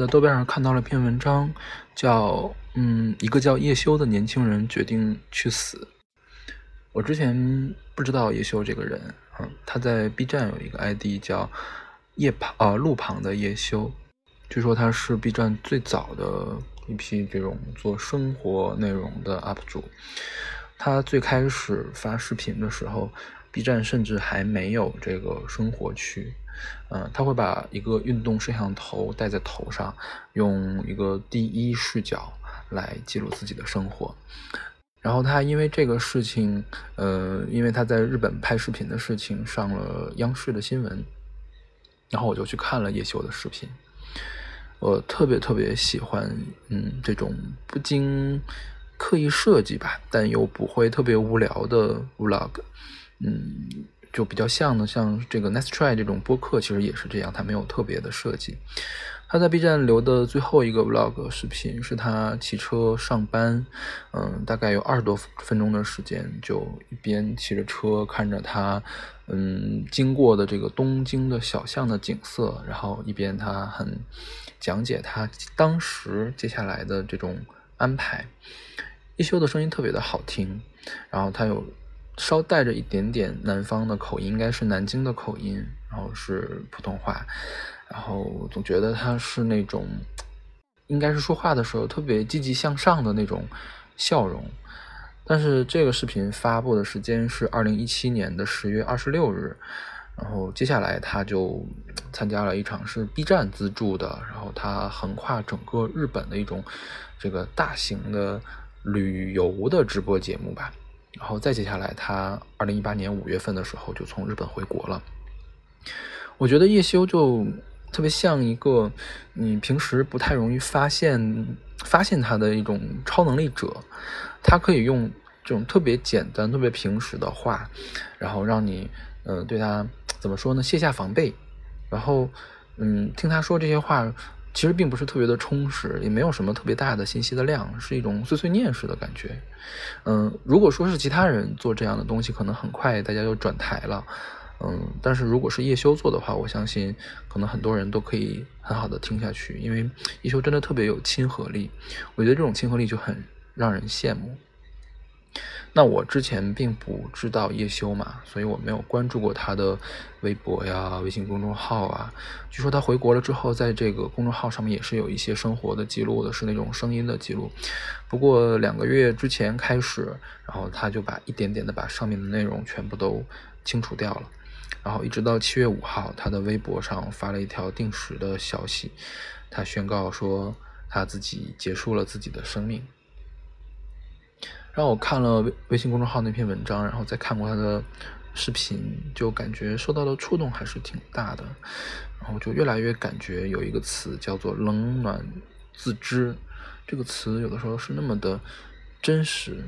在豆瓣上看到了一篇文章，叫“嗯，一个叫叶修的年轻人决定去死”。我之前不知道叶修这个人，嗯，他在 B 站有一个 ID 叫“叶旁”啊路旁的叶修，据说他是 B 站最早的一批这种做生活内容的 UP 主。他最开始发视频的时候，B 站甚至还没有这个生活区。嗯，他会把一个运动摄像头戴在头上，用一个第一视角来记录自己的生活。然后他因为这个事情，呃，因为他在日本拍视频的事情上了央视的新闻。然后我就去看了叶修的视频，我特别特别喜欢，嗯，这种不经刻意设计吧，但又不会特别无聊的 vlog，嗯。就比较像的，像这个 Nice Try 这种播客，其实也是这样，它没有特别的设计。他在 B 站留的最后一个 Vlog 视频是他骑车上班，嗯，大概有二十多分钟的时间，就一边骑着车看着他，嗯，经过的这个东京的小巷的景色，然后一边他很讲解他当时接下来的这种安排。一休的声音特别的好听，然后他有。稍带着一点点南方的口音，应该是南京的口音，然后是普通话，然后总觉得他是那种，应该是说话的时候特别积极向上的那种笑容。但是这个视频发布的时间是二零一七年的十月二十六日，然后接下来他就参加了一场是 B 站资助的，然后他横跨整个日本的一种这个大型的旅游的直播节目吧。然后再接下来，他二零一八年五月份的时候就从日本回国了。我觉得叶修就特别像一个你平时不太容易发现发现他的一种超能力者，他可以用这种特别简单、特别平实的话，然后让你嗯对他怎么说呢？卸下防备，然后嗯听他说这些话。其实并不是特别的充实，也没有什么特别大的信息的量，是一种碎碎念式的感觉。嗯，如果说是其他人做这样的东西，可能很快大家就转台了。嗯，但是如果是叶修做的话，我相信可能很多人都可以很好的听下去，因为叶修真的特别有亲和力。我觉得这种亲和力就很让人羡慕。那我之前并不知道叶修嘛，所以我没有关注过他的微博呀、微信公众号啊。据说他回国了之后，在这个公众号上面也是有一些生活的记录的，是那种声音的记录。不过两个月之前开始，然后他就把一点点的把上面的内容全部都清除掉了。然后一直到七月五号，他的微博上发了一条定时的消息，他宣告说他自己结束了自己的生命。让我看了微微信公众号那篇文章，然后再看过他的视频，就感觉受到的触动还是挺大的。然后就越来越感觉有一个词叫做“冷暖自知”，这个词有的时候是那么的真实，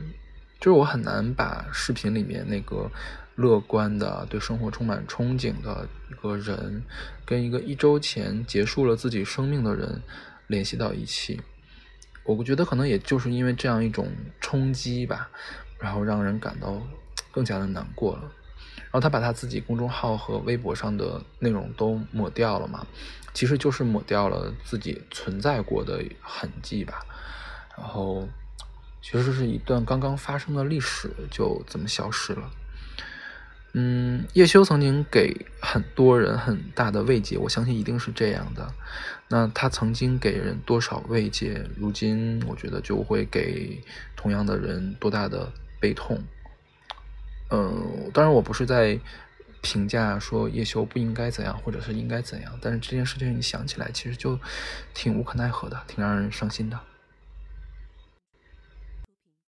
就是我很难把视频里面那个乐观的、对生活充满憧憬的一个人，跟一个一周前结束了自己生命的人联系到一起。我觉得可能也就是因为这样一种冲击吧，然后让人感到更加的难过了。然后他把他自己公众号和微博上的内容都抹掉了嘛，其实就是抹掉了自己存在过的痕迹吧。然后其实是一段刚刚发生的历史就这么消失了。嗯，叶修曾经给很多人很大的慰藉，我相信一定是这样的。那他曾经给人多少慰藉，如今我觉得就会给同样的人多大的悲痛。嗯，当然我不是在评价说叶修不应该怎样，或者是应该怎样，但是这件事情你想起来，其实就挺无可奈何的，挺让人伤心的。